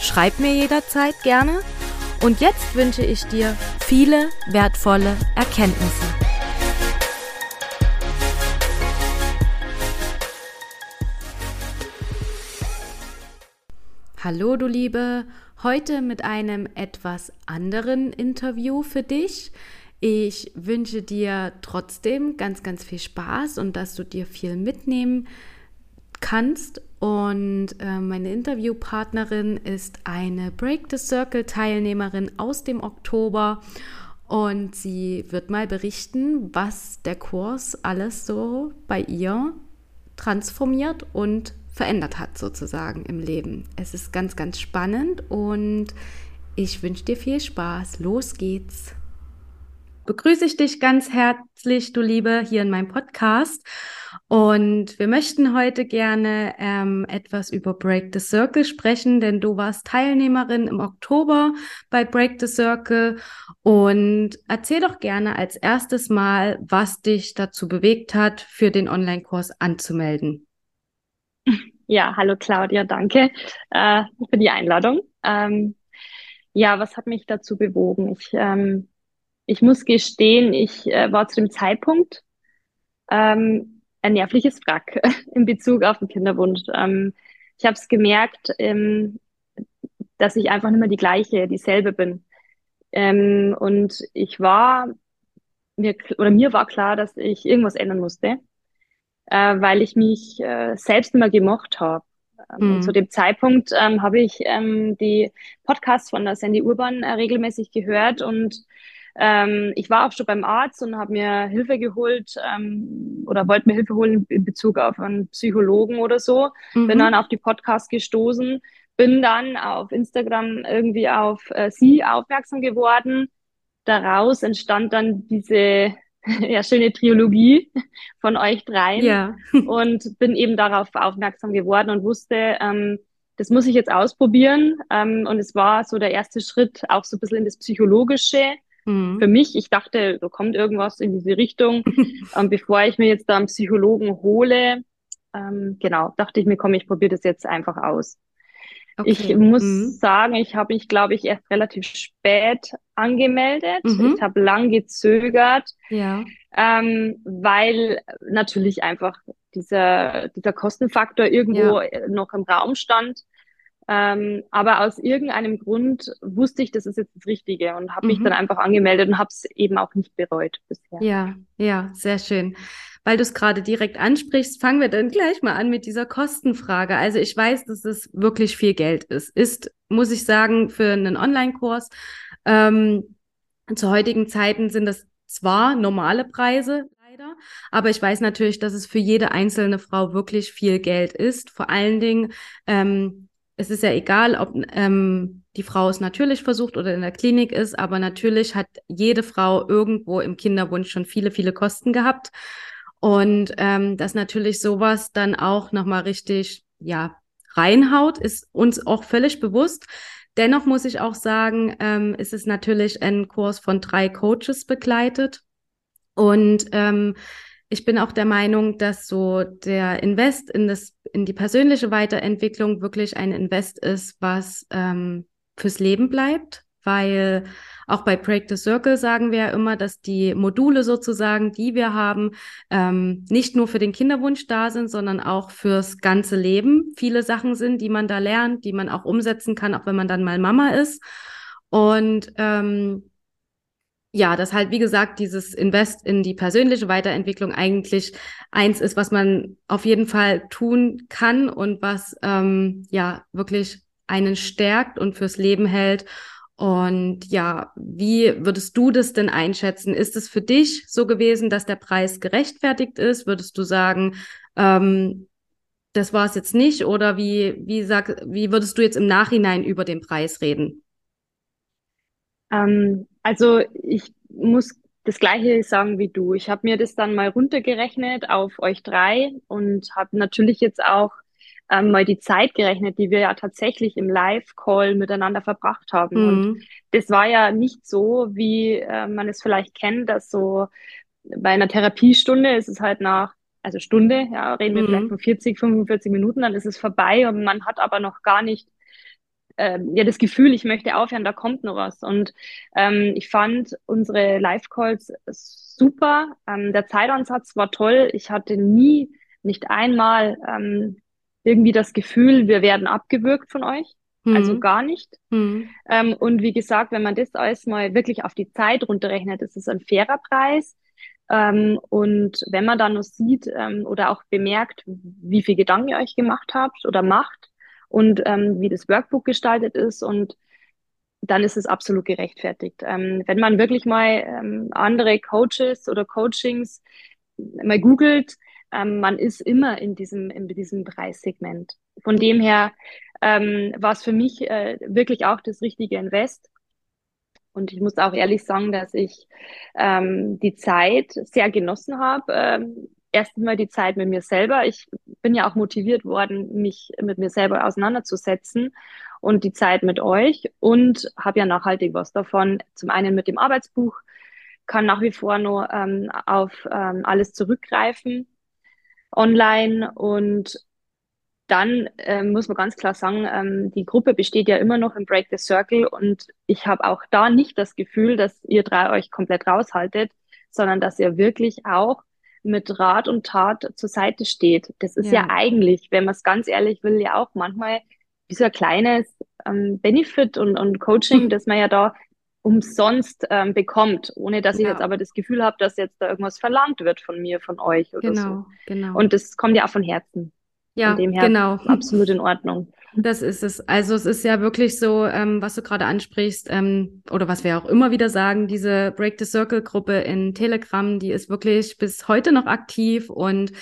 Schreib mir jederzeit gerne. Und jetzt wünsche ich dir viele wertvolle Erkenntnisse. Hallo du Liebe, heute mit einem etwas anderen Interview für dich. Ich wünsche dir trotzdem ganz, ganz viel Spaß und dass du dir viel mitnehmen kannst. Und äh, meine Interviewpartnerin ist eine Break the Circle Teilnehmerin aus dem Oktober. Und sie wird mal berichten, was der Kurs alles so bei ihr transformiert und verändert hat sozusagen im Leben. Es ist ganz, ganz spannend und ich wünsche dir viel Spaß. Los geht's. Begrüße ich dich ganz herzlich, du Liebe, hier in meinem Podcast. Und wir möchten heute gerne ähm, etwas über Break the Circle sprechen, denn du warst Teilnehmerin im Oktober bei Break the Circle. Und erzähl doch gerne als erstes mal, was dich dazu bewegt hat, für den Online-Kurs anzumelden. Ja, hallo Claudia, danke äh, für die Einladung. Ähm, ja, was hat mich dazu bewogen? Ich, ähm, ich muss gestehen, ich äh, war zu dem Zeitpunkt ähm, ein nervliches Wrack in Bezug auf den Kinderwunsch. Ähm, ich habe es gemerkt, ähm, dass ich einfach nicht mehr die gleiche, dieselbe bin. Ähm, und ich war, mir, oder mir war klar, dass ich irgendwas ändern musste, äh, weil ich mich äh, selbst nicht mehr gemocht habe. Mhm. Und zu dem Zeitpunkt ähm, habe ich ähm, die Podcasts von der Sandy Urban äh, regelmäßig gehört und ähm, ich war auch schon beim Arzt und habe mir Hilfe geholt ähm, oder wollte mir Hilfe holen in Bezug auf einen Psychologen oder so. Mhm. Bin dann auf die Podcasts gestoßen, bin dann auf Instagram irgendwie auf äh, sie aufmerksam geworden. Daraus entstand dann diese ja, schöne Triologie von euch dreien ja. und bin eben darauf aufmerksam geworden und wusste, ähm, das muss ich jetzt ausprobieren. Ähm, und es war so der erste Schritt auch so ein bisschen in das Psychologische Mhm. Für mich, ich dachte, da kommt irgendwas in diese Richtung. ähm, bevor ich mir jetzt da einen Psychologen hole, ähm, genau, dachte ich mir, komm, ich probiere das jetzt einfach aus. Okay. Ich muss mhm. sagen, ich habe mich, glaube ich, erst relativ spät angemeldet. Mhm. Ich habe lang gezögert, ja. ähm, weil natürlich einfach dieser, dieser Kostenfaktor irgendwo ja. noch im Raum stand. Ähm, aber aus irgendeinem Grund wusste ich, das ist jetzt das Richtige und habe mhm. mich dann einfach angemeldet und habe es eben auch nicht bereut bisher. Ja, ja, sehr schön. Weil du es gerade direkt ansprichst, fangen wir dann gleich mal an mit dieser Kostenfrage. Also ich weiß, dass es wirklich viel Geld ist. Ist, muss ich sagen, für einen Online-Kurs ähm, zu heutigen Zeiten sind das zwar normale Preise, leider, aber ich weiß natürlich, dass es für jede einzelne Frau wirklich viel Geld ist. Vor allen Dingen ähm, es ist ja egal, ob ähm, die Frau es natürlich versucht oder in der Klinik ist, aber natürlich hat jede Frau irgendwo im Kinderwunsch schon viele, viele Kosten gehabt. Und ähm, dass natürlich sowas dann auch nochmal richtig, ja, reinhaut, ist uns auch völlig bewusst. Dennoch muss ich auch sagen, ähm, ist es natürlich ein Kurs von drei Coaches begleitet. Und ähm, ich bin auch der Meinung, dass so der Invest in das, in die persönliche Weiterentwicklung wirklich ein Invest ist, was ähm, fürs Leben bleibt, weil auch bei Break the Circle sagen wir ja immer, dass die Module sozusagen, die wir haben, ähm, nicht nur für den Kinderwunsch da sind, sondern auch fürs ganze Leben. Viele Sachen sind, die man da lernt, die man auch umsetzen kann, auch wenn man dann mal Mama ist. Und ähm, ja, dass halt, wie gesagt, dieses Invest in die persönliche Weiterentwicklung eigentlich eins ist, was man auf jeden Fall tun kann und was ähm, ja wirklich einen stärkt und fürs Leben hält. Und ja, wie würdest du das denn einschätzen? Ist es für dich so gewesen, dass der Preis gerechtfertigt ist? Würdest du sagen, ähm, das war es jetzt nicht? Oder wie, wie, sag, wie würdest du jetzt im Nachhinein über den Preis reden? Ähm, also ich muss das Gleiche sagen wie du. Ich habe mir das dann mal runtergerechnet auf euch drei und habe natürlich jetzt auch ähm, mal die Zeit gerechnet, die wir ja tatsächlich im Live-Call miteinander verbracht haben. Mhm. Und das war ja nicht so, wie äh, man es vielleicht kennt, dass so bei einer Therapiestunde ist es halt nach, also Stunde, ja, reden wir mhm. vielleicht von 40, 45 Minuten, dann ist es vorbei und man hat aber noch gar nicht äh, ja das Gefühl, ich möchte aufhören, da kommt noch was. Und ähm, ich fand unsere Live-Calls super. Ähm, der Zeitansatz war toll. Ich hatte nie, nicht einmal ähm, irgendwie das Gefühl, wir werden abgewürgt von euch. Mhm. Also gar nicht. Mhm. Ähm, und wie gesagt, wenn man das alles mal wirklich auf die Zeit runterrechnet, ist es ein fairer Preis. Ähm, und wenn man dann noch sieht ähm, oder auch bemerkt, wie viel Gedanken ihr euch gemacht habt oder macht und ähm, wie das Workbook gestaltet ist und dann ist es absolut gerechtfertigt. Ähm, wenn man wirklich mal ähm, andere Coaches oder Coachings mal googelt, ähm, man ist immer in diesem, in diesem Preissegment. Von dem her ähm, war es für mich äh, wirklich auch das richtige Invest. Und ich muss auch ehrlich sagen, dass ich ähm, die Zeit sehr genossen habe. Ähm, erst einmal die Zeit mit mir selber. Ich bin ja auch motiviert worden, mich mit mir selber auseinanderzusetzen und die Zeit mit euch und habe ja nachhaltig was davon. Zum einen mit dem Arbeitsbuch, kann nach wie vor nur ähm, auf ähm, alles zurückgreifen online und dann ähm, muss man ganz klar sagen, ähm, die Gruppe besteht ja immer noch im Break the Circle und ich habe auch da nicht das Gefühl, dass ihr drei euch komplett raushaltet, sondern dass ihr wirklich auch mit Rat und Tat zur Seite steht. Das ist ja, ja eigentlich, wenn man es ganz ehrlich will, ja auch manchmal wie so ein kleines ähm, Benefit und, und Coaching, das man ja da umsonst ähm, bekommt, ohne dass ich jetzt aber das Gefühl habe, dass jetzt da irgendwas verlangt wird von mir, von euch oder genau, so. Genau. Und das kommt ja auch von Herzen. Ja, von dem her genau. Absolut in Ordnung. Das ist es. Also es ist ja wirklich so, ähm, was du gerade ansprichst, ähm, oder was wir auch immer wieder sagen, diese Break the Circle Gruppe in Telegram, die ist wirklich bis heute noch aktiv und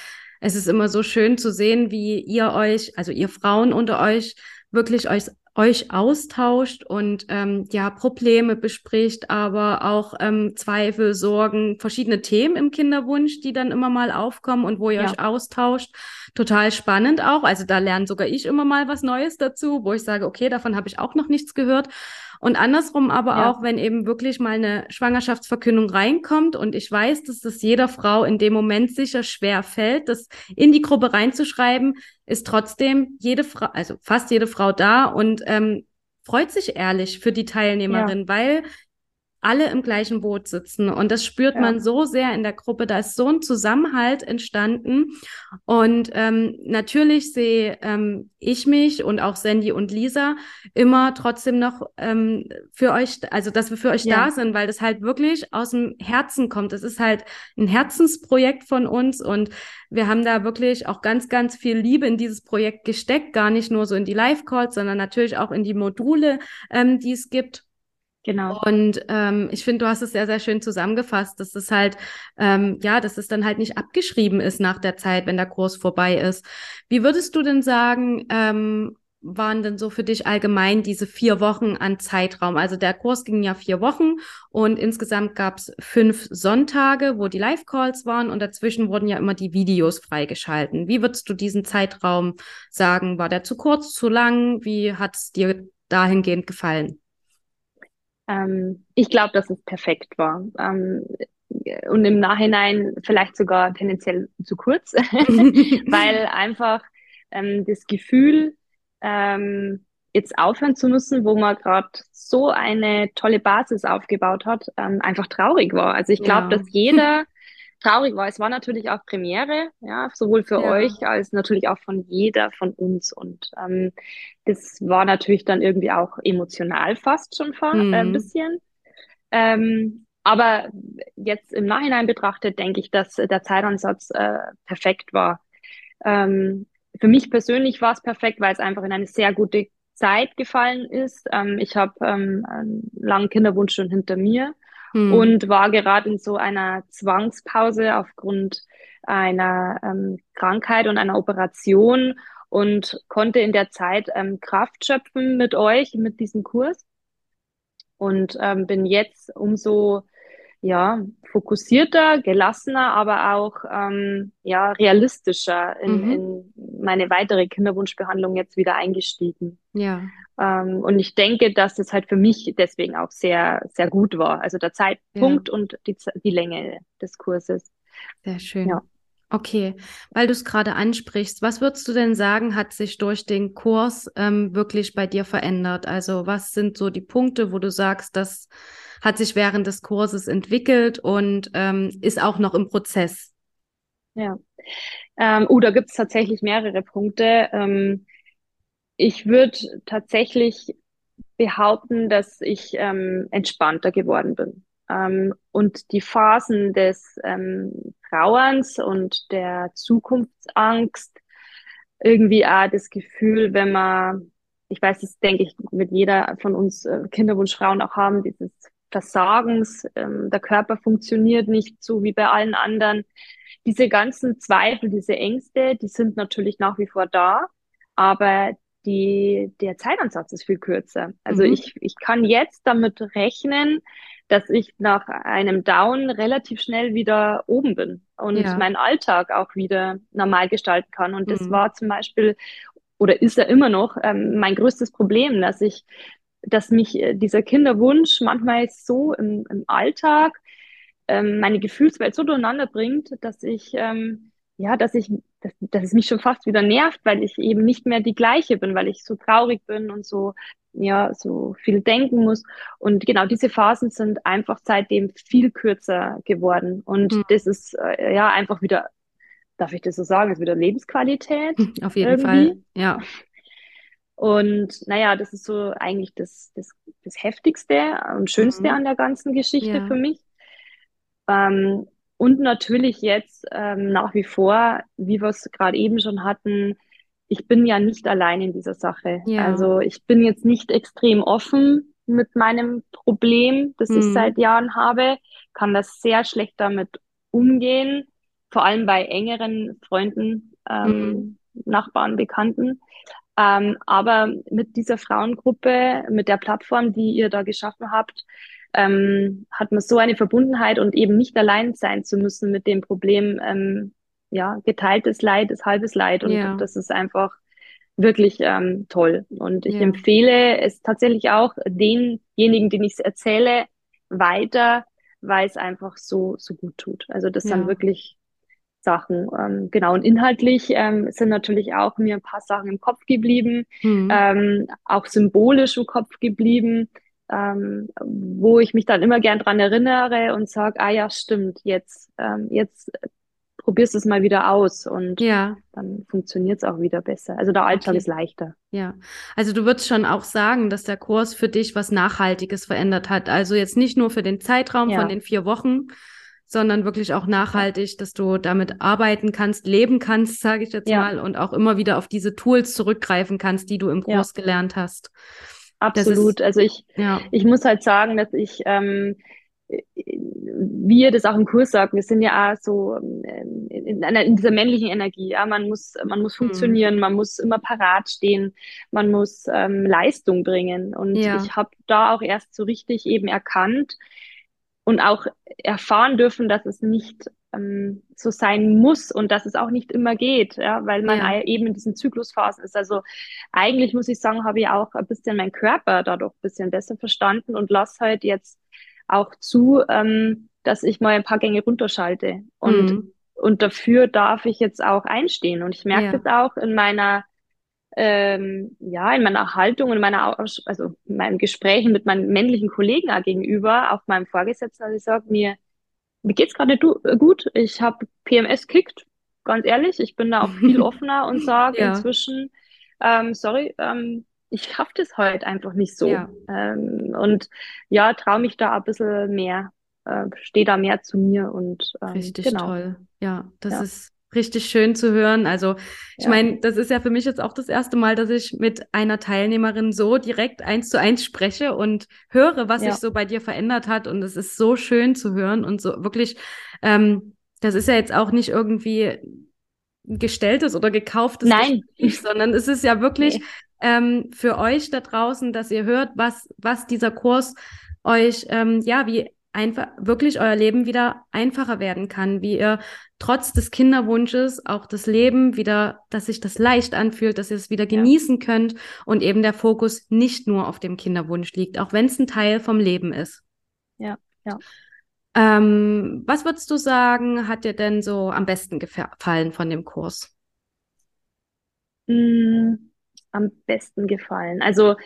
es ist immer so schön zu sehen, wie ihr euch, also ihr Frauen unter euch, wirklich euch euch austauscht und ähm, ja Probleme bespricht, aber auch ähm, Zweifel, Sorgen, verschiedene Themen im Kinderwunsch, die dann immer mal aufkommen und wo ihr ja. euch austauscht. Total spannend auch. Also da lerne sogar ich immer mal was Neues dazu, wo ich sage, okay, davon habe ich auch noch nichts gehört. Und andersrum aber ja. auch, wenn eben wirklich mal eine Schwangerschaftsverkündung reinkommt und ich weiß, dass das jeder Frau in dem Moment sicher schwer fällt, das in die Gruppe reinzuschreiben, ist trotzdem jede Frau, also fast jede Frau da und ähm, freut sich ehrlich für die Teilnehmerin, ja. weil alle im gleichen Boot sitzen. Und das spürt ja. man so sehr in der Gruppe. Da ist so ein Zusammenhalt entstanden. Und ähm, natürlich sehe ähm, ich mich und auch Sandy und Lisa immer trotzdem noch ähm, für euch, also dass wir für euch ja. da sind, weil das halt wirklich aus dem Herzen kommt. Es ist halt ein Herzensprojekt von uns und wir haben da wirklich auch ganz, ganz viel Liebe in dieses Projekt gesteckt, gar nicht nur so in die Live-Calls, sondern natürlich auch in die Module, ähm, die es gibt. Genau. Und ähm, ich finde, du hast es sehr, sehr schön zusammengefasst, dass es halt, ähm, ja, dass es dann halt nicht abgeschrieben ist nach der Zeit, wenn der Kurs vorbei ist. Wie würdest du denn sagen, ähm, waren denn so für dich allgemein diese vier Wochen an Zeitraum? Also der Kurs ging ja vier Wochen und insgesamt gab es fünf Sonntage, wo die Live-Calls waren und dazwischen wurden ja immer die Videos freigeschalten. Wie würdest du diesen Zeitraum sagen? War der zu kurz, zu lang? Wie hat es dir dahingehend gefallen? Ähm, ich glaube, dass es perfekt war. Ähm, und im Nachhinein vielleicht sogar tendenziell zu kurz, weil einfach ähm, das Gefühl, ähm, jetzt aufhören zu müssen, wo man gerade so eine tolle Basis aufgebaut hat, ähm, einfach traurig war. Also ich glaube, ja. dass jeder traurig war. Es war natürlich auch Premiere, ja, sowohl für ja. euch als natürlich auch von jeder von uns. Und ähm, das war natürlich dann irgendwie auch emotional fast schon mhm. äh, ein bisschen. Ähm, aber jetzt im Nachhinein betrachtet, denke ich, dass der Zeitansatz äh, perfekt war. Ähm, für mich persönlich war es perfekt, weil es einfach in eine sehr gute Zeit gefallen ist. Ähm, ich habe ähm, einen langen Kinderwunsch schon hinter mir hm. und war gerade in so einer Zwangspause aufgrund einer ähm, Krankheit und einer Operation und konnte in der Zeit ähm, Kraft schöpfen mit euch, mit diesem Kurs. Und ähm, bin jetzt umso ja, fokussierter, gelassener, aber auch ähm, ja, realistischer in, mhm. in meine weitere Kinderwunschbehandlung jetzt wieder eingestiegen. Ja. Ähm, und ich denke, dass das halt für mich deswegen auch sehr, sehr gut war. Also der Zeitpunkt ja. und die, die Länge des Kurses. Sehr schön. Ja. Okay, weil du es gerade ansprichst, was würdest du denn sagen, hat sich durch den Kurs ähm, wirklich bei dir verändert? Also was sind so die Punkte, wo du sagst, das hat sich während des Kurses entwickelt und ähm, ist auch noch im Prozess? Ja, ähm, uh, da gibt es tatsächlich mehrere Punkte. Ähm, ich würde tatsächlich behaupten, dass ich ähm, entspannter geworden bin. Ähm, und die Phasen des ähm, Trauerns und der Zukunftsangst, irgendwie auch das Gefühl, wenn man, ich weiß, das denke ich, mit jeder von uns äh, Kinderwunschfrauen auch haben, dieses Versagens, ähm, der Körper funktioniert nicht so wie bei allen anderen. Diese ganzen Zweifel, diese Ängste, die sind natürlich nach wie vor da, aber die, der Zeitansatz ist viel kürzer. Also mhm. ich, ich kann jetzt damit rechnen, dass ich nach einem Down relativ schnell wieder oben bin und ja. meinen Alltag auch wieder normal gestalten kann. Und das mhm. war zum Beispiel oder ist ja immer noch ähm, mein größtes Problem, dass ich, dass mich äh, dieser Kinderwunsch manchmal so im, im Alltag ähm, meine Gefühlswelt so durcheinander bringt, dass ich ähm, ja, dass ich, dass, dass es mich schon fast wieder nervt, weil ich eben nicht mehr die gleiche bin, weil ich so traurig bin und so, ja, so viel denken muss. Und genau diese Phasen sind einfach seitdem viel kürzer geworden. Und mhm. das ist äh, ja einfach wieder, darf ich das so sagen, ist wieder Lebensqualität. Auf jeden irgendwie. Fall, ja. Und naja, das ist so eigentlich das, das, das Heftigste und Schönste mhm. an der ganzen Geschichte ja. für mich. Ähm, und natürlich jetzt ähm, nach wie vor, wie wir es gerade eben schon hatten, ich bin ja nicht allein in dieser Sache. Ja. Also ich bin jetzt nicht extrem offen mit meinem Problem, das mhm. ich seit Jahren habe, kann das sehr schlecht damit umgehen, vor allem bei engeren Freunden, ähm, mhm. Nachbarn, Bekannten. Ähm, aber mit dieser Frauengruppe, mit der Plattform, die ihr da geschaffen habt, ähm, hat man so eine Verbundenheit und eben nicht allein sein zu müssen mit dem Problem, ähm, ja, geteiltes Leid ist halbes Leid und ja. das ist einfach wirklich ähm, toll. Und ich ja. empfehle es tatsächlich auch denjenigen, denen ich es erzähle, weiter, weil es einfach so, so gut tut. Also das ja. sind wirklich Sachen. Ähm, genau, und inhaltlich ähm, sind natürlich auch mir ein paar Sachen im Kopf geblieben, mhm. ähm, auch symbolisch im Kopf geblieben ähm, wo ich mich dann immer gern dran erinnere und sage, ah ja, stimmt, jetzt, ähm, jetzt probierst du es mal wieder aus und ja. dann funktioniert es auch wieder besser. Also der Alltag okay. ist leichter. Ja, also du würdest schon auch sagen, dass der Kurs für dich was Nachhaltiges verändert hat. Also jetzt nicht nur für den Zeitraum ja. von den vier Wochen, sondern wirklich auch nachhaltig, dass du damit arbeiten kannst, leben kannst, sage ich jetzt ja. mal, und auch immer wieder auf diese Tools zurückgreifen kannst, die du im Kurs gelernt hast. Absolut. Ist, also ich, ja. ich muss halt sagen, dass ich, ähm, wie ihr das auch im Kurs sagt, wir sind ja auch so ähm, in, einer, in dieser männlichen Energie. Ja, man muss, man muss mhm. funktionieren, mhm. man muss immer parat stehen, man muss ähm, Leistung bringen. Und ja. ich habe da auch erst so richtig eben erkannt und auch erfahren dürfen, dass es nicht ähm, so sein muss und dass es auch nicht immer geht, ja, weil man ja. eben in diesen Zyklusphasen ist. Also eigentlich muss ich sagen, habe ich auch ein bisschen meinen Körper dadurch ein bisschen besser verstanden und lasse halt jetzt auch zu, ähm, dass ich mal ein paar Gänge runterschalte. Und, mhm. und dafür darf ich jetzt auch einstehen. Und ich merke ja. das auch in meiner ähm, ja, in meiner Haltung und in meiner, also in meinen Gesprächen mit meinen männlichen Kollegen gegenüber, auch meinem Vorgesetzten, also ich sage mir, mir geht's gerade äh, gut. Ich habe PMS kickt, ganz ehrlich. Ich bin da auch viel offener und sage ja. inzwischen, ähm, sorry, ähm, ich schaff das heute einfach nicht so. Ja. Ähm, und ja, traue mich da ein bisschen mehr, äh, stehe da mehr zu mir und ähm, richtig genau. toll. Ja, das ja. ist richtig schön zu hören. Also ich ja. meine, das ist ja für mich jetzt auch das erste Mal, dass ich mit einer Teilnehmerin so direkt eins zu eins spreche und höre, was ja. sich so bei dir verändert hat. Und es ist so schön zu hören und so wirklich, ähm, Das ist ja jetzt auch nicht irgendwie gestelltes oder gekauftes Nein. Gespräch, sondern es ist ja wirklich nee. ähm, für euch da draußen, dass ihr hört, was, was dieser Kurs euch, ähm, ja, wie einfach wirklich euer Leben wieder einfacher werden kann, wie ihr trotz des Kinderwunsches auch das Leben wieder, dass sich das leicht anfühlt, dass ihr es wieder genießen ja. könnt und eben der Fokus nicht nur auf dem Kinderwunsch liegt, auch wenn es ein Teil vom Leben ist. Ja, ja. Ähm, was würdest du sagen, hat dir denn so am besten gefallen von dem Kurs? Mm, am besten gefallen. Also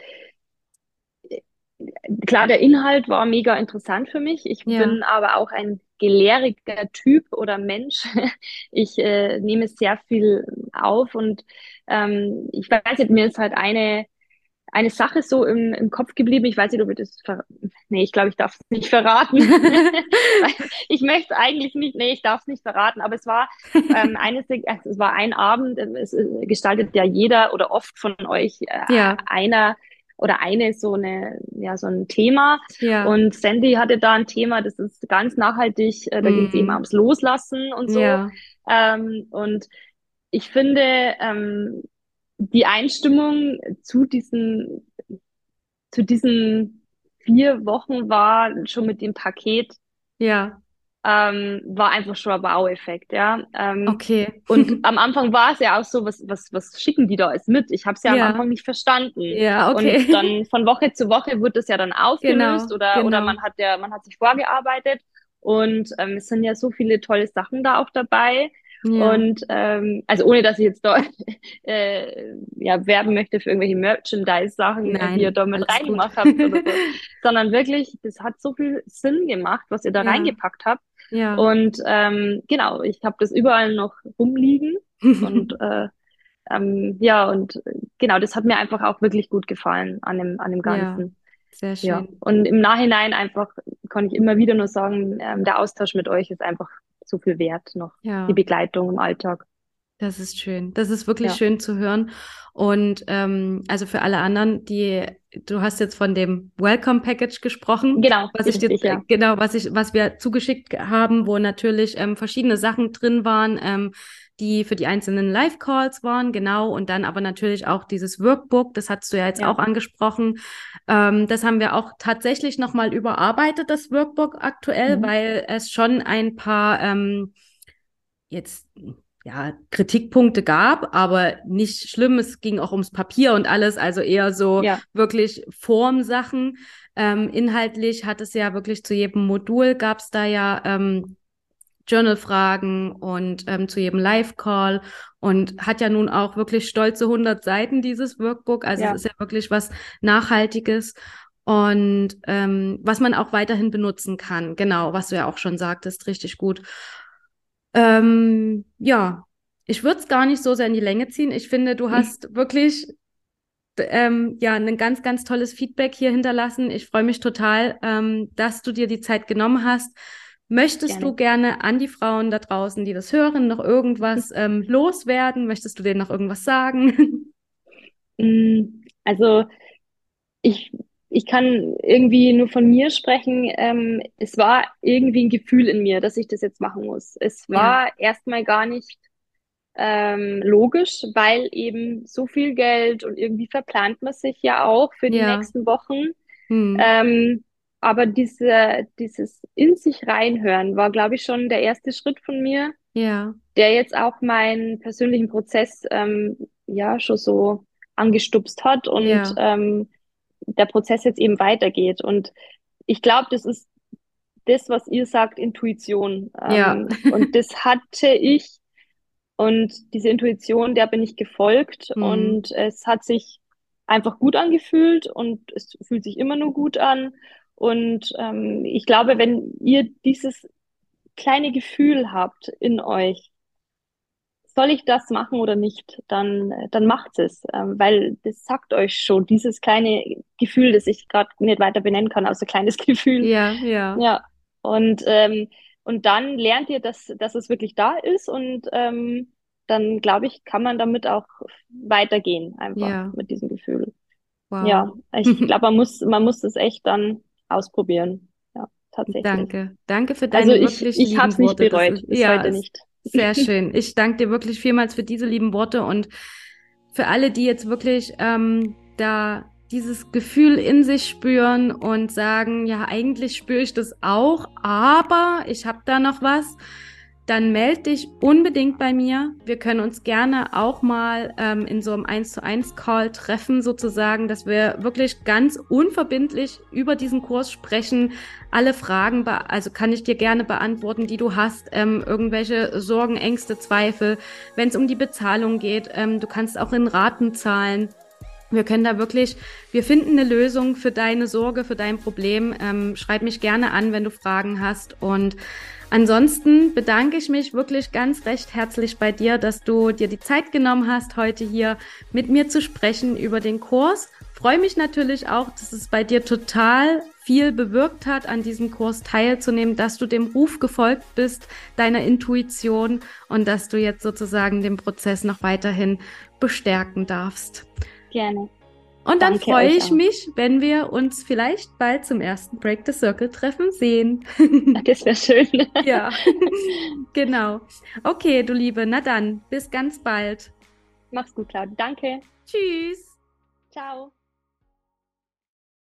klar, der Inhalt war mega interessant für mich. Ich ja. bin aber auch ein gelehriger Typ oder Mensch. Ich äh, nehme sehr viel auf und ähm, ich weiß nicht, mir ist halt eine, eine Sache so im, im Kopf geblieben. Ich weiß nicht, ob ich das ver Nee, ich glaube, ich darf es nicht verraten. ich möchte eigentlich nicht, nee, ich darf es nicht verraten, aber es war ähm, eines, also es war ein Abend, es gestaltet ja jeder oder oft von euch äh, ja. einer oder eine so eine ja so ein Thema ja. und Sandy hatte da ein Thema das ist ganz nachhaltig äh, da mm. geht es eben ums Loslassen und so ja. ähm, und ich finde ähm, die Einstimmung zu diesen zu diesen vier Wochen war schon mit dem Paket ja ähm, war einfach schon ein Wow-Effekt, ja. Ähm, okay. und am Anfang war es ja auch so, was, was, was schicken die da alles mit? Ich habe es ja, ja, am Anfang nicht verstanden. Ja, okay. Und dann von Woche zu Woche wird das ja dann aufgelöst genau, oder, genau. oder man hat ja, man hat sich vorgearbeitet. Und ähm, es sind ja so viele tolle Sachen da auch dabei. Ja. Und ähm, also ohne dass ich jetzt da äh, ja, werben möchte für irgendwelche Merchandise-Sachen, die ihr da mit reingemacht habt oder so. sondern wirklich, das hat so viel Sinn gemacht, was ihr da ja. reingepackt habt. Ja. Und ähm, genau, ich habe das überall noch rumliegen und äh, ähm, ja, und genau, das hat mir einfach auch wirklich gut gefallen an dem, an dem Ganzen. Ja. Sehr schön. Ja. Und im Nachhinein einfach kann ich immer wieder nur sagen, ähm, der Austausch mit euch ist einfach so viel wert noch, ja. die Begleitung im Alltag. Das ist schön. Das ist wirklich ja. schön zu hören. Und ähm, also für alle anderen, die du hast jetzt von dem Welcome Package gesprochen. Genau. Was ich dir, ja. genau, was ich, was wir zugeschickt haben, wo natürlich ähm, verschiedene Sachen drin waren. Ähm, die für die einzelnen Live-Calls waren, genau, und dann aber natürlich auch dieses Workbook, das hast du ja jetzt ja. auch angesprochen. Ähm, das haben wir auch tatsächlich nochmal überarbeitet, das Workbook aktuell, mhm. weil es schon ein paar ähm, jetzt ja, Kritikpunkte gab, aber nicht schlimm. Es ging auch ums Papier und alles, also eher so ja. wirklich Formsachen. Ähm, inhaltlich hat es ja wirklich zu jedem Modul gab es da ja ähm, Journal-Fragen und ähm, zu jedem Live-Call und hat ja nun auch wirklich stolze 100 Seiten, dieses Workbook. Also ja. es ist ja wirklich was Nachhaltiges und ähm, was man auch weiterhin benutzen kann. Genau, was du ja auch schon sagtest, richtig gut. Ähm, ja, ich würde es gar nicht so sehr in die Länge ziehen. Ich finde, du hast mhm. wirklich ähm, ja ein ganz, ganz tolles Feedback hier hinterlassen. Ich freue mich total, ähm, dass du dir die Zeit genommen hast Möchtest gerne. du gerne an die Frauen da draußen, die das hören, noch irgendwas ähm, loswerden? Möchtest du denen noch irgendwas sagen? Mm, also ich, ich kann irgendwie nur von mir sprechen. Ähm, es war irgendwie ein Gefühl in mir, dass ich das jetzt machen muss. Es war ja. erstmal gar nicht ähm, logisch, weil eben so viel Geld und irgendwie verplant man sich ja auch für die ja. nächsten Wochen. Hm. Ähm, aber diese, dieses in sich reinhören war, glaube ich, schon der erste Schritt von mir, ja. der jetzt auch meinen persönlichen Prozess ähm, ja schon so angestupst hat und ja. ähm, der Prozess jetzt eben weitergeht. Und ich glaube, das ist das, was ihr sagt, Intuition. Ähm, ja. und das hatte ich. Und diese Intuition, der bin ich gefolgt. Mhm. Und es hat sich einfach gut angefühlt und es fühlt sich immer nur gut an. Und ähm, ich glaube, wenn ihr dieses kleine Gefühl habt in euch, soll ich das machen oder nicht, dann, dann macht es, ähm, weil das sagt euch schon, dieses kleine Gefühl, das ich gerade nicht weiter benennen kann, außer kleines Gefühl. Ja, ja. Ja. Und, ähm, und dann lernt ihr, dass, dass es wirklich da ist und ähm, dann, glaube ich, kann man damit auch weitergehen, einfach ja. mit diesem Gefühl. Wow. Ja, ich glaube, man muss, man muss das echt dann ausprobieren. Ja. tatsächlich. Danke. Danke für deine also ich, wirklich ich habe es nicht bereut, ist, bis ja, heute nicht. Sehr schön. Ich danke dir wirklich vielmals für diese lieben Worte und für alle, die jetzt wirklich ähm, da dieses Gefühl in sich spüren und sagen, ja, eigentlich spüre ich das auch, aber ich habe da noch was dann melde dich unbedingt bei mir. Wir können uns gerne auch mal ähm, in so einem 1 zu 1 Call treffen, sozusagen, dass wir wirklich ganz unverbindlich über diesen Kurs sprechen. Alle Fragen, also kann ich dir gerne beantworten, die du hast, ähm, irgendwelche Sorgen, Ängste, Zweifel, wenn es um die Bezahlung geht. Ähm, du kannst auch in Raten zahlen. Wir können da wirklich, wir finden eine Lösung für deine Sorge, für dein Problem. Ähm, schreib mich gerne an, wenn du Fragen hast und Ansonsten bedanke ich mich wirklich ganz recht herzlich bei dir, dass du dir die Zeit genommen hast, heute hier mit mir zu sprechen über den Kurs. Freue mich natürlich auch, dass es bei dir total viel bewirkt hat, an diesem Kurs teilzunehmen, dass du dem Ruf gefolgt bist, deiner Intuition und dass du jetzt sozusagen den Prozess noch weiterhin bestärken darfst. Gerne. Und dann Danke freue ich auch. mich, wenn wir uns vielleicht bald zum ersten Break the Circle Treffen sehen. Das wäre schön. ja, genau. Okay, du Liebe, na dann, bis ganz bald. Mach's gut, Claudia. Danke. Tschüss. Ciao.